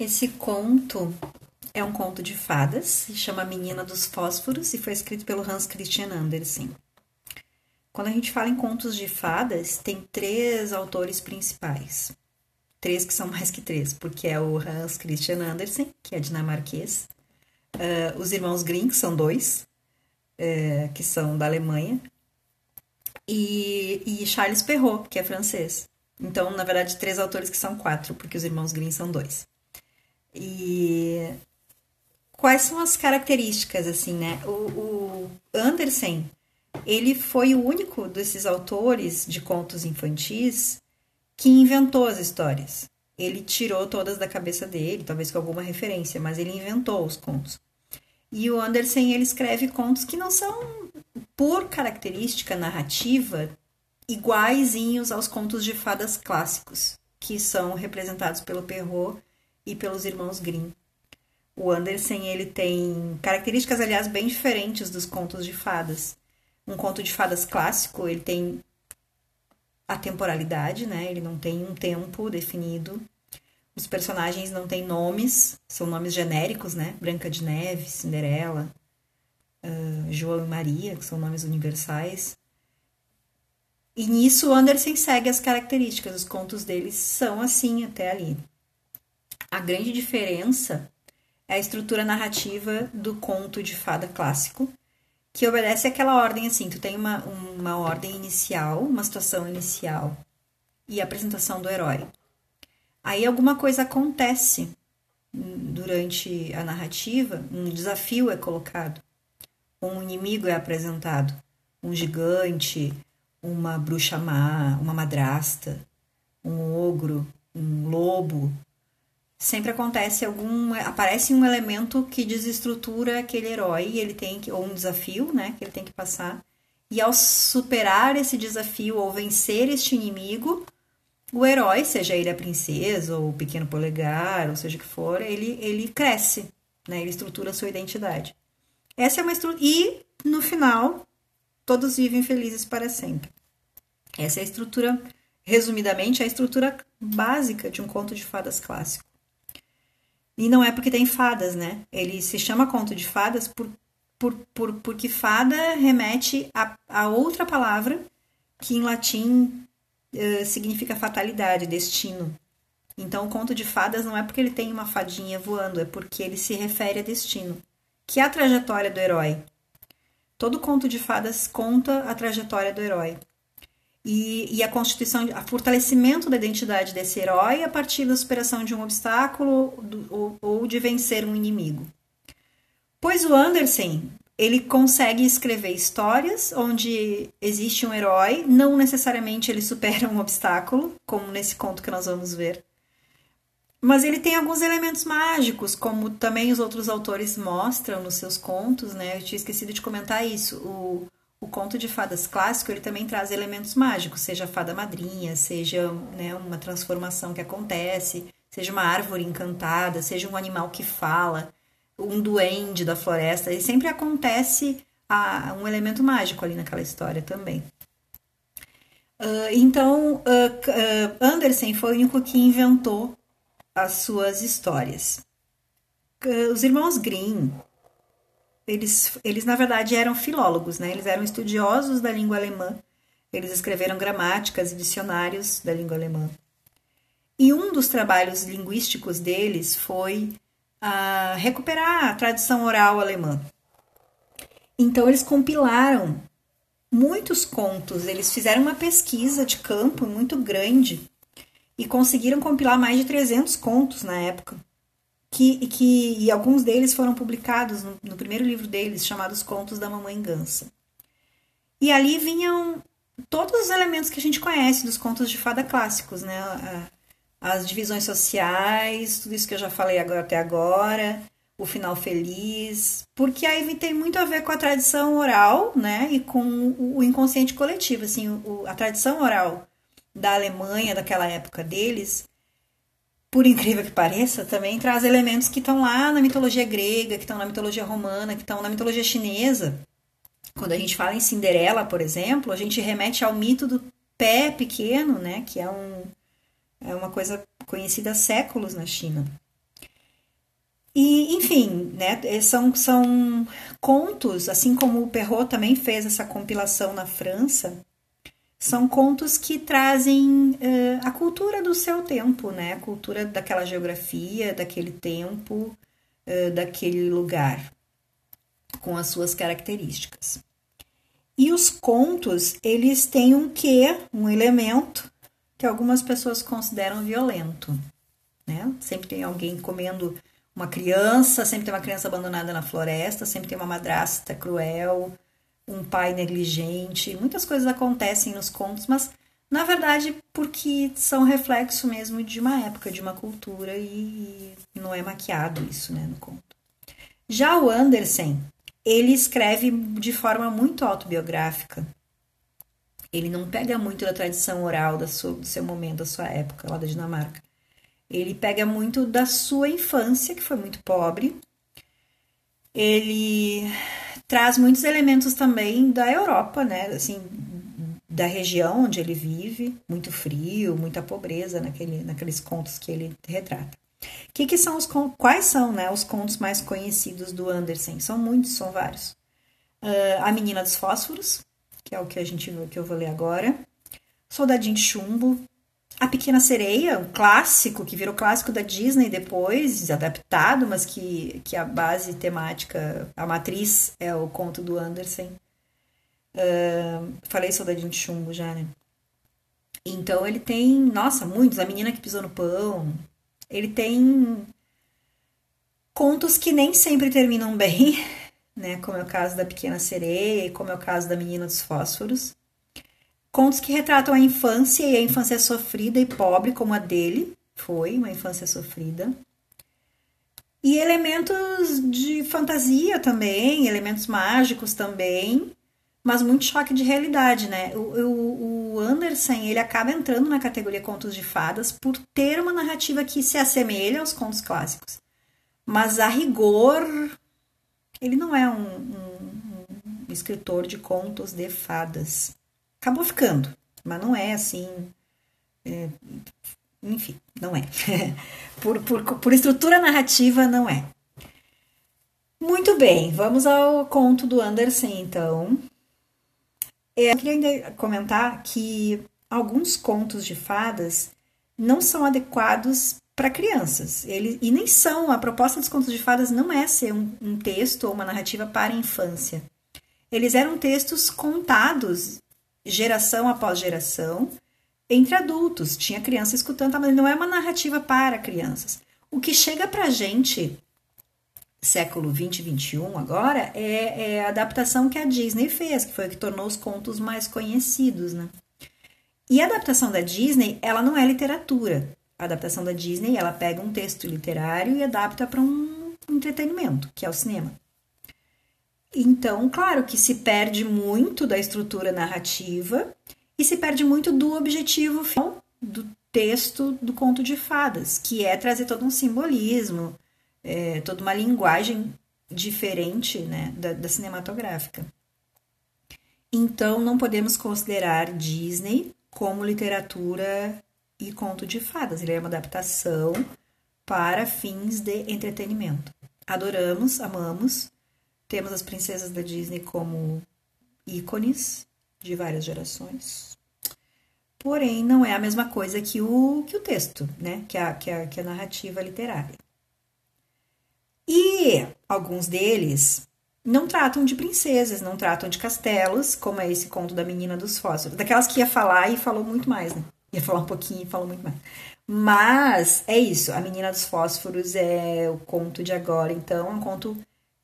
Esse conto é um conto de fadas, se chama Menina dos Fósforos e foi escrito pelo Hans Christian Andersen. Quando a gente fala em contos de fadas, tem três autores principais. Três que são mais que três, porque é o Hans Christian Andersen, que é dinamarquês, uh, os irmãos Grimm, que são dois, uh, que são da Alemanha, e, e Charles Perrault, que é francês. Então, na verdade, três autores que são quatro, porque os irmãos Grimm são dois. E quais são as características, assim, né? O, o Andersen, ele foi o único desses autores de contos infantis que inventou as histórias. Ele tirou todas da cabeça dele, talvez com alguma referência, mas ele inventou os contos. E o Andersen, ele escreve contos que não são, por característica narrativa, iguaizinhos aos contos de fadas clássicos, que são representados pelo Perrault e pelos irmãos Grimm. O Andersen ele tem características, aliás, bem diferentes dos contos de fadas. Um conto de fadas clássico, ele tem a temporalidade, né? Ele não tem um tempo definido. Os personagens não têm nomes, são nomes genéricos, né? Branca de Neve, Cinderela, uh, João e Maria, que são nomes universais. E nisso o Andersen segue as características, os contos deles são assim até ali. A grande diferença é a estrutura narrativa do conto de fada clássico, que obedece àquela ordem assim, tu tem uma, uma ordem inicial, uma situação inicial e a apresentação do herói. Aí alguma coisa acontece durante a narrativa, um desafio é colocado, um inimigo é apresentado, um gigante, uma bruxa má, uma madrasta, um ogro, um lobo, sempre acontece algum aparece um elemento que desestrutura aquele herói ele tem que ou um desafio né que ele tem que passar. E ao superar esse desafio ou vencer este inimigo o herói seja ele a princesa ou o pequeno polegar ou seja o que for ele ele cresce né ele estrutura a sua identidade. Essa é uma estrutura e no final todos vivem felizes para sempre. Essa é a estrutura resumidamente a estrutura básica de um conto de fadas clássico e não é porque tem fadas, né? Ele se chama conto de fadas por, por, por, porque fada remete a, a outra palavra que em latim uh, significa fatalidade, destino. Então, o conto de fadas não é porque ele tem uma fadinha voando, é porque ele se refere a destino, que é a trajetória do herói. Todo conto de fadas conta a trajetória do herói e, e a constituição, a fortalecimento da identidade desse herói a partir da superação de um obstáculo do, ou, ou de vencer um inimigo. Pois o Andersen ele consegue escrever histórias onde existe um herói, não necessariamente ele supera um obstáculo, como nesse conto que nós vamos ver. Mas ele tem alguns elementos mágicos, como também os outros autores mostram nos seus contos, né? Eu tinha esquecido de comentar isso. O, o conto de fadas clássico ele também traz elementos mágicos, seja a fada madrinha, seja né, uma transformação que acontece, seja uma árvore encantada, seja um animal que fala, um duende da floresta, e sempre acontece a, um elemento mágico ali naquela história também. Uh, então, uh, uh, Andersen foi o único que inventou as suas histórias. os irmãos Grimm eles, eles na verdade eram filólogos, né? Eles eram estudiosos da língua alemã. Eles escreveram gramáticas e dicionários da língua alemã. E um dos trabalhos linguísticos deles foi a recuperar a tradição oral alemã. Então eles compilaram muitos contos, eles fizeram uma pesquisa de campo muito grande e conseguiram compilar mais de 300 contos na época que, que e alguns deles foram publicados no, no primeiro livro deles, chamado Os Contos da Mamãe Gansa. E ali vinham todos os elementos que a gente conhece dos contos de fada clássicos, né? As divisões sociais, tudo isso que eu já falei agora, até agora, o final feliz, porque aí tem muito a ver com a tradição oral, né? E com o inconsciente coletivo, assim, o, a tradição oral da Alemanha daquela época deles por incrível que pareça, também traz elementos que estão lá na mitologia grega, que estão na mitologia romana, que estão na mitologia chinesa. Quando a gente fala em Cinderela, por exemplo, a gente remete ao mito do pé pequeno, né, que é, um, é uma coisa conhecida há séculos na China. E, enfim, né, são, são contos, assim como o Perrault também fez essa compilação na França, são contos que trazem uh, a cultura do seu tempo, né? A cultura daquela geografia, daquele tempo, uh, daquele lugar, com as suas características. E os contos, eles têm um quê, um elemento que algumas pessoas consideram violento, né? Sempre tem alguém comendo uma criança, sempre tem uma criança abandonada na floresta, sempre tem uma madrasta cruel, um pai negligente. Muitas coisas acontecem nos contos, mas na verdade porque são reflexo mesmo de uma época, de uma cultura e não é maquiado isso, né, no conto. Já o Andersen, ele escreve de forma muito autobiográfica. Ele não pega muito da tradição oral da sua, do seu momento, da sua época, lá da Dinamarca. Ele pega muito da sua infância, que foi muito pobre. Ele traz muitos elementos também da Europa, né? Assim, da região onde ele vive, muito frio, muita pobreza naquele, naqueles contos que ele retrata. Que que são os quais são, né, os contos mais conhecidos do Andersen? São muitos, são vários. Uh, a Menina dos Fósforos, que é o que a gente que eu vou ler agora. Soldadinho de Chumbo, a Pequena Sereia, um clássico que virou clássico da Disney depois, adaptado, mas que, que a base temática, a matriz é o conto do Andersen. Uh, falei Soldadinho de Chumbo já, né? Então ele tem, nossa, muitos. A Menina que Pisou no Pão. Ele tem contos que nem sempre terminam bem, né? Como é o caso da Pequena Sereia, como é o caso da Menina dos Fósforos. Contos que retratam a infância e a infância sofrida e pobre, como a dele foi, uma infância sofrida. E elementos de fantasia também, elementos mágicos também, mas muito choque de realidade, né? O, o, o Anderson, ele acaba entrando na categoria contos de fadas por ter uma narrativa que se assemelha aos contos clássicos. Mas a rigor, ele não é um, um, um escritor de contos de fadas acabou ficando, mas não é assim. É, enfim, não é. por, por, por estrutura narrativa, não é. Muito bem, vamos ao conto do Andersen, então. É, eu queria ainda comentar que alguns contos de fadas não são adequados para crianças. Ele, e nem são. A proposta dos contos de fadas não é ser um, um texto ou uma narrativa para a infância. Eles eram textos contados geração após geração, entre adultos. Tinha criança escutando, mas não é uma narrativa para crianças. O que chega para a gente, século 20 e 21 agora, é, é, a adaptação que a Disney fez, que foi o que tornou os contos mais conhecidos, né? E a adaptação da Disney, ela não é literatura. A adaptação da Disney, ela pega um texto literário e adapta para um entretenimento, que é o cinema. Então, claro que se perde muito da estrutura narrativa e se perde muito do objetivo final do texto do conto de fadas, que é trazer todo um simbolismo, é, toda uma linguagem diferente né, da, da cinematográfica. Então, não podemos considerar Disney como literatura e conto de fadas. Ele é uma adaptação para fins de entretenimento. Adoramos, amamos, temos as princesas da Disney como ícones de várias gerações. Porém, não é a mesma coisa que o, que o texto, né? Que a, que, a, que a narrativa literária. E alguns deles não tratam de princesas, não tratam de castelos, como é esse conto da menina dos fósforos. Daquelas que ia falar e falou muito mais, né? Ia falar um pouquinho e falou muito mais. Mas é isso, a menina dos fósforos é o conto de agora, então é um conto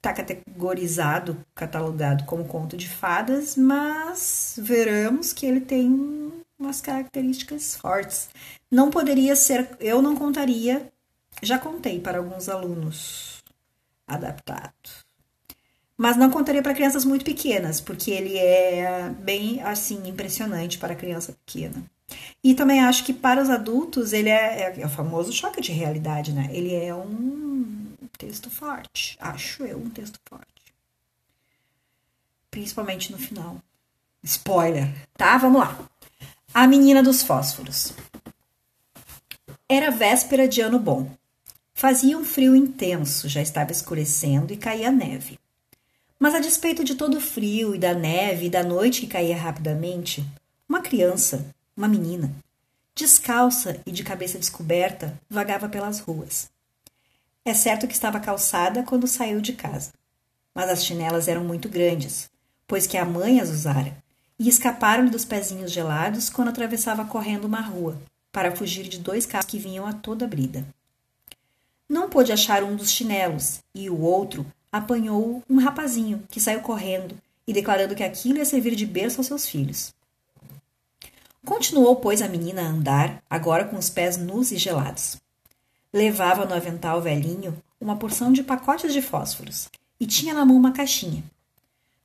está categorizado, catalogado como conto de fadas, mas veremos que ele tem umas características fortes. Não poderia ser, eu não contaria, já contei para alguns alunos adaptado. Mas não contaria para crianças muito pequenas, porque ele é bem assim impressionante para criança pequena. E também acho que para os adultos ele é, é, é o famoso choque de realidade, né? Ele é um texto forte. Acho eu um texto forte. Principalmente no final. Spoiler, tá? Vamos lá. A menina dos fósforos. Era véspera de ano bom. Fazia um frio intenso, já estava escurecendo e caía neve. Mas a despeito de todo o frio e da neve e da noite que caía rapidamente, uma criança, uma menina, descalça e de cabeça descoberta, vagava pelas ruas. É certo que estava calçada quando saiu de casa, mas as chinelas eram muito grandes, pois que a mãe as usara, e escaparam-lhe dos pezinhos gelados quando atravessava correndo uma rua, para fugir de dois carros que vinham a toda brida. Não pôde achar um dos chinelos, e o outro apanhou um rapazinho que saiu correndo e declarando que aquilo ia servir de berço aos seus filhos. Continuou, pois, a menina a andar, agora com os pés nus e gelados. Levava no avental velhinho uma porção de pacotes de fósforos e tinha na mão uma caixinha.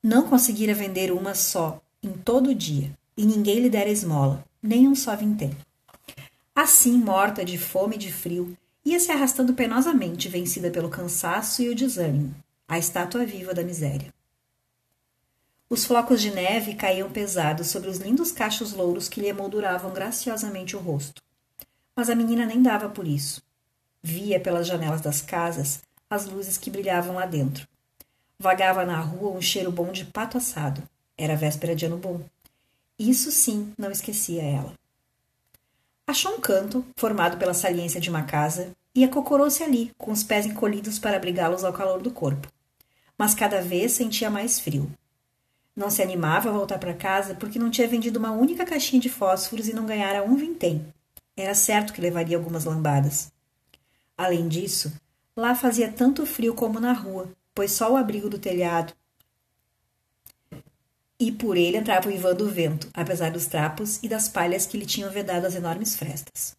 Não conseguira vender uma só em todo o dia e ninguém lhe dera esmola, nem um só vintém. Assim, morta de fome e de frio, ia se arrastando penosamente, vencida pelo cansaço e o desânimo, a estátua viva da miséria. Os flocos de neve caíam pesados sobre os lindos cachos louros que lhe emolduravam graciosamente o rosto. Mas a menina nem dava por isso. Via pelas janelas das casas as luzes que brilhavam lá dentro. Vagava na rua um cheiro bom de pato assado. Era véspera de ano bom. Isso sim não esquecia ela. Achou um canto, formado pela saliência de uma casa, e acocorou-se ali, com os pés encolhidos para abrigá-los ao calor do corpo. Mas cada vez sentia mais frio. Não se animava a voltar para casa porque não tinha vendido uma única caixinha de fósforos e não ganhara um vintém. Era certo que levaria algumas lambadas. Além disso, lá fazia tanto frio como na rua, pois só o abrigo do telhado e por ele entrava o vento, apesar dos trapos e das palhas que lhe tinham vedado as enormes frestas.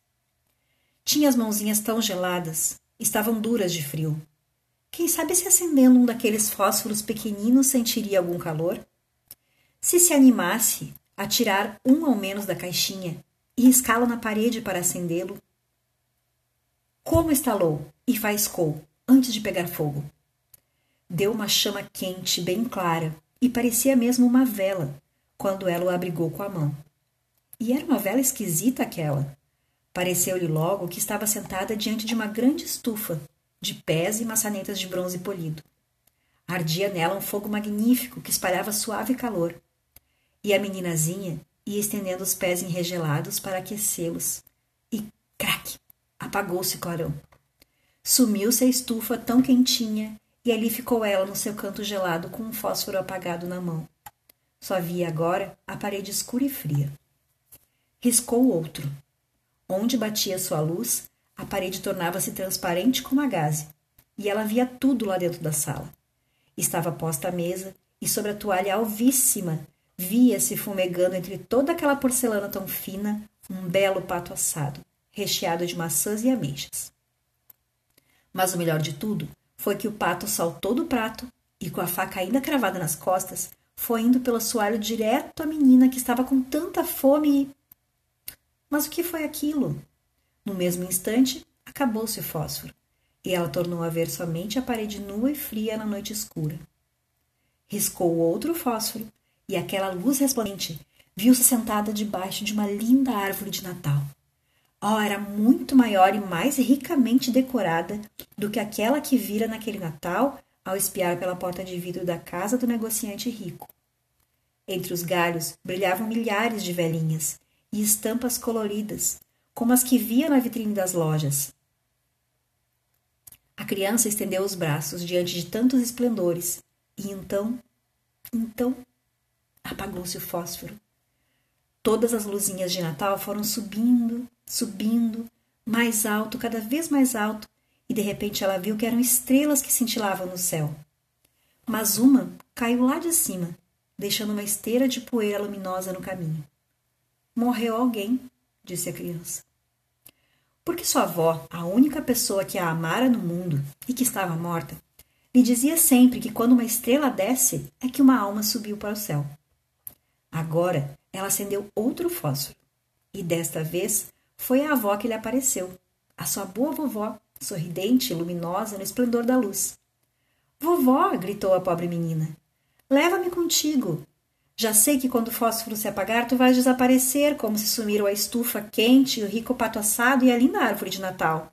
Tinha as mãozinhas tão geladas, estavam duras de frio. Quem sabe se acendendo um daqueles fósforos pequeninos sentiria algum calor? Se se animasse a tirar um ao menos da caixinha e riscá-lo na parede para acendê-lo? Como estalou e faiscou antes de pegar fogo? Deu uma chama quente, bem clara, e parecia mesmo uma vela quando ela o abrigou com a mão. E era uma vela esquisita aquela. Pareceu-lhe logo que estava sentada diante de uma grande estufa, de pés e maçanetas de bronze polido. Ardia nela um fogo magnífico que espalhava suave calor, e a meninazinha ia estendendo os pés enregelados para aquecê-los. Apagou-se o clarão. Sumiu-se a estufa tão quentinha e ali ficou ela no seu canto gelado com um fósforo apagado na mão. Só via agora a parede escura e fria. Riscou outro. Onde batia sua luz, a parede tornava-se transparente como a gaze, e ela via tudo lá dentro da sala. Estava posta a mesa, e sobre a toalha alvíssima Via-se fumegando entre toda aquela porcelana tão fina um belo pato assado, recheado de maçãs e ameixas. Mas o melhor de tudo foi que o pato saltou do prato e, com a faca ainda cravada nas costas, foi indo pelo assoalho direto à menina que estava com tanta fome. Mas o que foi aquilo? No mesmo instante, acabou-se o fósforo, e ela tornou a ver somente a parede nua e fria na noite escura. Riscou outro fósforo e aquela luz resplandente viu-se sentada debaixo de uma linda árvore de Natal. Oh, era muito maior e mais ricamente decorada do que aquela que vira naquele Natal ao espiar pela porta de vidro da casa do negociante rico. Entre os galhos brilhavam milhares de velhinhas e estampas coloridas, como as que via na vitrine das lojas. A criança estendeu os braços diante de tantos esplendores e então, então apagou-se o fósforo. Todas as luzinhas de Natal foram subindo, subindo, mais alto, cada vez mais alto, e de repente ela viu que eram estrelas que cintilavam no céu. Mas uma caiu lá de cima, deixando uma esteira de poeira luminosa no caminho. Morreu alguém, disse a criança. Porque sua avó, a única pessoa que a amara no mundo e que estava morta, lhe dizia sempre que quando uma estrela desce é que uma alma subiu para o céu. Agora ela acendeu outro fósforo. E desta vez foi a avó que lhe apareceu, a sua boa vovó, sorridente e luminosa no esplendor da luz. Vovó! gritou a pobre menina. Leva-me contigo. Já sei que quando o fósforo se apagar, tu vais desaparecer, como se sumiram a estufa quente, o rico pato assado e a linda árvore de Natal.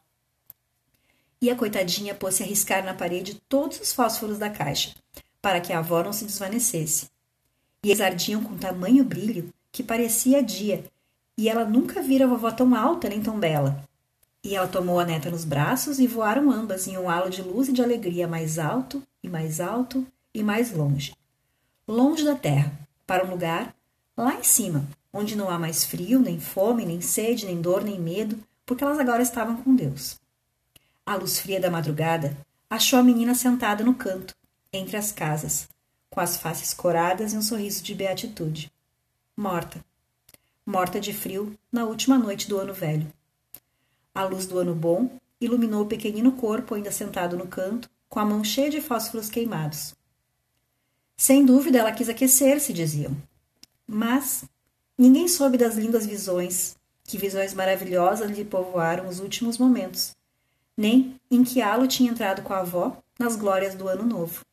E a coitadinha pôs-se a riscar na parede todos os fósforos da caixa, para que a avó não se desvanecesse. E eles ardiam com tamanho brilho que parecia dia, e ela nunca vira a vovó tão alta nem tão bela. E ela tomou a neta nos braços e voaram ambas em um halo de luz e de alegria mais alto e mais alto e mais longe. Longe da terra, para um lugar lá em cima, onde não há mais frio, nem fome, nem sede, nem dor, nem medo, porque elas agora estavam com Deus. A luz fria da madrugada achou a menina sentada no canto, entre as casas, com as faces coradas e um sorriso de beatitude. Morta. Morta de frio na última noite do ano velho. A luz do ano bom iluminou o pequenino corpo ainda sentado no canto, com a mão cheia de fósforos queimados. Sem dúvida ela quis aquecer-se, diziam. Mas ninguém soube das lindas visões, que visões maravilhosas lhe povoaram os últimos momentos, nem em que halo tinha entrado com a avó nas glórias do ano novo.